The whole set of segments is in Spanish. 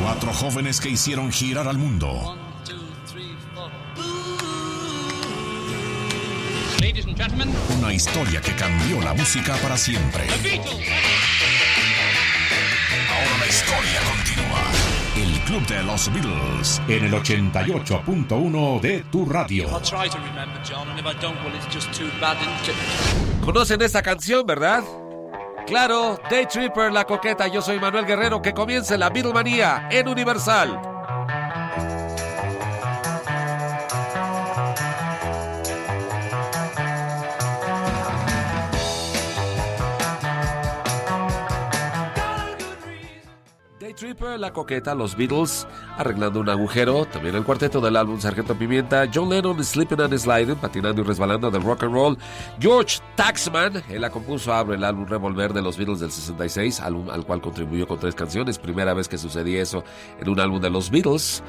Cuatro jóvenes que hicieron girar al mundo. Ladies and gentlemen, Una historia que cambió la música para siempre. Ahora la historia continúa. El Club de los Beatles en el 88.1 de tu radio. I'll try to remember, John, and if I don't, well, it's just too bad. And ¿Conocen esta canción, verdad? Claro, Day Tripper, la coqueta. Yo soy Manuel Guerrero. Que comience la Beatlemanía en Universal. Tripper, La Coqueta, Los Beatles, arreglando un agujero, también el cuarteto del álbum Sargento Pimienta, John Lennon, Slipping and Sliding, patinando y resbalando del rock and roll, George Taxman, él la compuso, abre el álbum Revolver de los Beatles del 66, álbum al cual contribuyó con tres canciones, primera vez que sucedía eso en un álbum de los Beatles.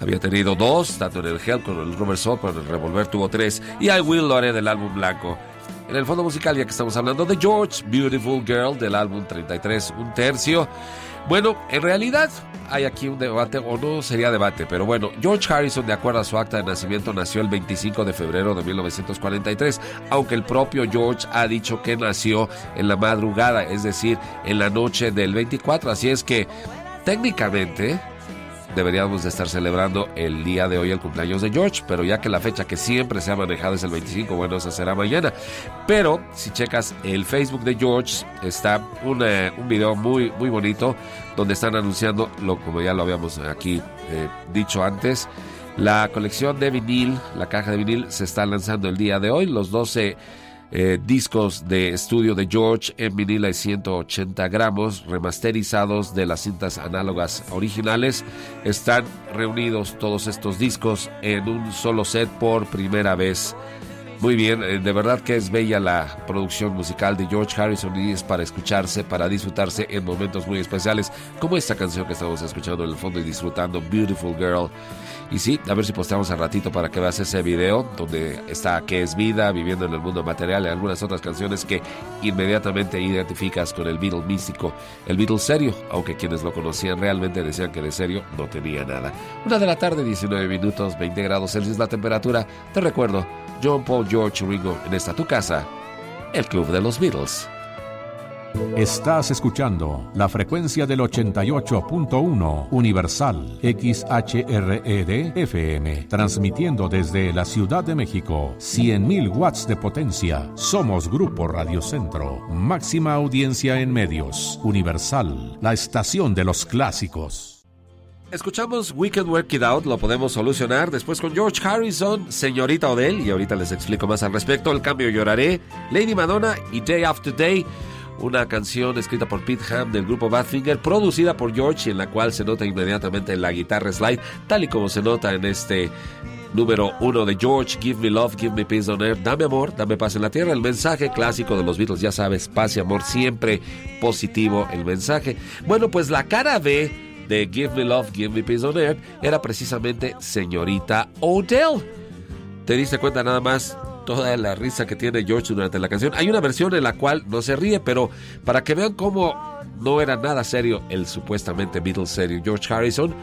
Había tenido dos, tanto en el Help como en el Rubber Soul, pero en el Revolver tuvo tres, y I Will lo haré del álbum blanco. En el fondo musical, ya que estamos hablando de George, Beautiful Girl del álbum 33, un tercio. Bueno, en realidad hay aquí un debate, o no sería debate, pero bueno, George Harrison, de acuerdo a su acta de nacimiento, nació el 25 de febrero de 1943, aunque el propio George ha dicho que nació en la madrugada, es decir, en la noche del 24, así es que técnicamente deberíamos de estar celebrando el día de hoy el cumpleaños de George, pero ya que la fecha que siempre se ha manejado es el 25, bueno, esa será mañana. Pero si checas el Facebook de George, está un, eh, un video muy, muy bonito donde están anunciando, lo, como ya lo habíamos aquí eh, dicho antes, la colección de vinil, la caja de vinil se está lanzando el día de hoy, los 12 eh, discos de estudio de George en vinila de 180 gramos remasterizados de las cintas análogas originales. Están reunidos todos estos discos en un solo set por primera vez. Muy bien, eh, de verdad que es bella la producción musical de George Harrison y es para escucharse, para disfrutarse en momentos muy especiales, como esta canción que estamos escuchando en el fondo y disfrutando, Beautiful Girl. Y sí, a ver si posteamos al ratito para que veas ese video donde está Que es vida, viviendo en el mundo material y algunas otras canciones que inmediatamente identificas con el Beatle místico, el Beatle serio, aunque quienes lo conocían realmente decían que de serio no tenía nada. Una de la tarde, 19 minutos, 20 grados Celsius la temperatura. Te recuerdo, John Paul George Ringo en esta tu casa, el Club de los Beatles. Estás escuchando la frecuencia del 88.1 Universal XHRED FM, transmitiendo desde la Ciudad de México 100.000 watts de potencia. Somos Grupo Radio Centro, máxima audiencia en medios. Universal, la estación de los clásicos. Escuchamos We Can Work It Out, lo podemos solucionar. Después con George Harrison, Señorita Odell, y ahorita les explico más al respecto. El cambio lloraré, Lady Madonna y Day After Day. Una canción escrita por Pete Ham del grupo Badfinger, producida por George y en la cual se nota inmediatamente la guitarra slide, tal y como se nota en este número uno de George, Give Me Love, Give Me Peace on Earth, Dame Amor, Dame Paz en la Tierra, el mensaje clásico de los Beatles, ya sabes, paz y amor, siempre positivo el mensaje. Bueno, pues la cara B de Give Me Love, Give Me Peace on Earth era precisamente Señorita Odell. ¿Te diste cuenta nada más toda la risa que tiene George durante la canción? Hay una versión en la cual no se ríe, pero para que vean cómo no era nada serio el supuestamente Beatles serio George Harrison,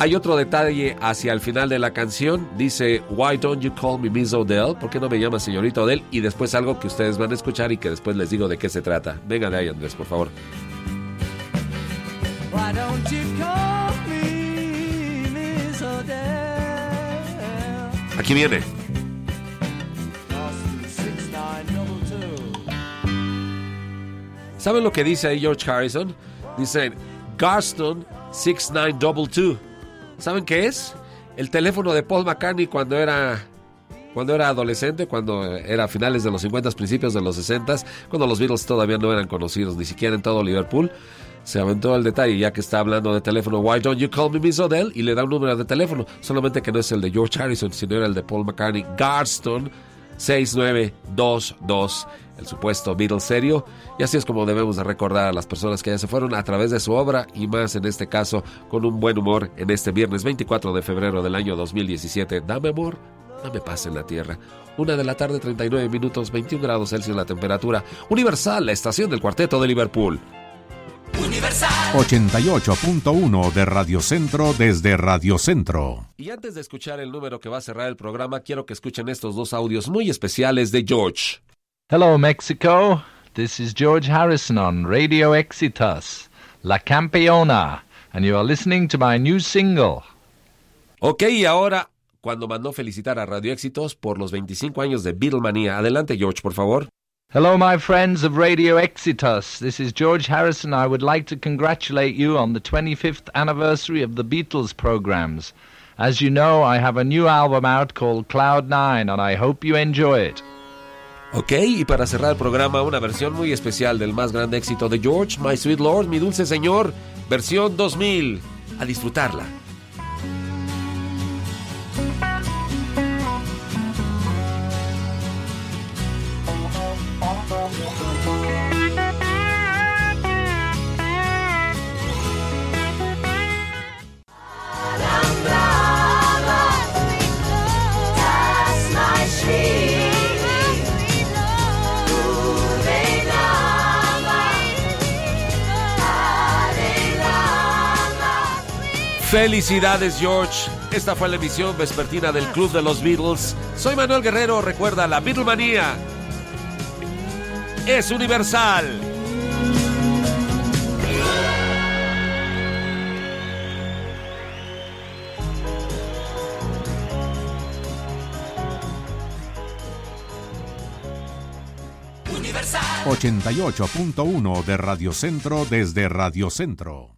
hay otro detalle hacia el final de la canción. Dice, Why don't you call me Miss Odell? ¿Por qué no me llamas señorita Odell? Y después algo que ustedes van a escuchar y que después les digo de qué se trata. Venga de ahí, Andrés, por favor. Why don't you call me Miss Odell? Aquí viene. Austin 6922. ¿Saben lo que dice ahí George Harrison? Dice Garston 6922. ¿Saben qué es? El teléfono de Paul McCartney cuando era cuando era adolescente, cuando era a finales de los 50, principios de los 60, cuando los Beatles todavía no eran conocidos, ni siquiera en todo Liverpool. Se aventó el detalle, ya que está hablando de teléfono, Why don't you call me Miss Odell? Y le da un número de teléfono, solamente que no es el de George Harrison, sino era el de Paul McCartney, Garston 6922, el supuesto Beatles serio. Y así es como debemos de recordar a las personas que ya se fueron a través de su obra y más en este caso con un buen humor en este viernes 24 de febrero del año 2017. Dame amor, dame paz en la tierra. Una de la tarde, 39 minutos, 21 grados Celsius la temperatura. Universal, la estación del cuarteto de Liverpool. Universal 88.1 de Radio Centro desde Radio Centro. Y antes de escuchar el número que va a cerrar el programa, quiero que escuchen estos dos audios muy especiales de George. Hello, Mexico. This is George Harrison on Radio Exitus, La Campeona, and you are listening to my new single. Ok, y ahora, cuando mandó felicitar a Radio Éxitos por los 25 años de Beatlemania. Adelante, George, por favor. Hello, my friends of Radio Exitus. This is George Harrison. I would like to congratulate you on the 25th anniversary of the Beatles programs. As you know, I have a new album out called Cloud Nine, and I hope you enjoy it. Ok, y para cerrar el programa, una versión muy especial del más grande éxito de George, My Sweet Lord, mi dulce señor, versión 2000. A disfrutarla. Felicidades George. Esta fue la emisión vespertina del Club de los Beatles. Soy Manuel Guerrero. Recuerda, la Beatlemanía es universal. Universal 88.1 de Radio Centro desde Radio Centro.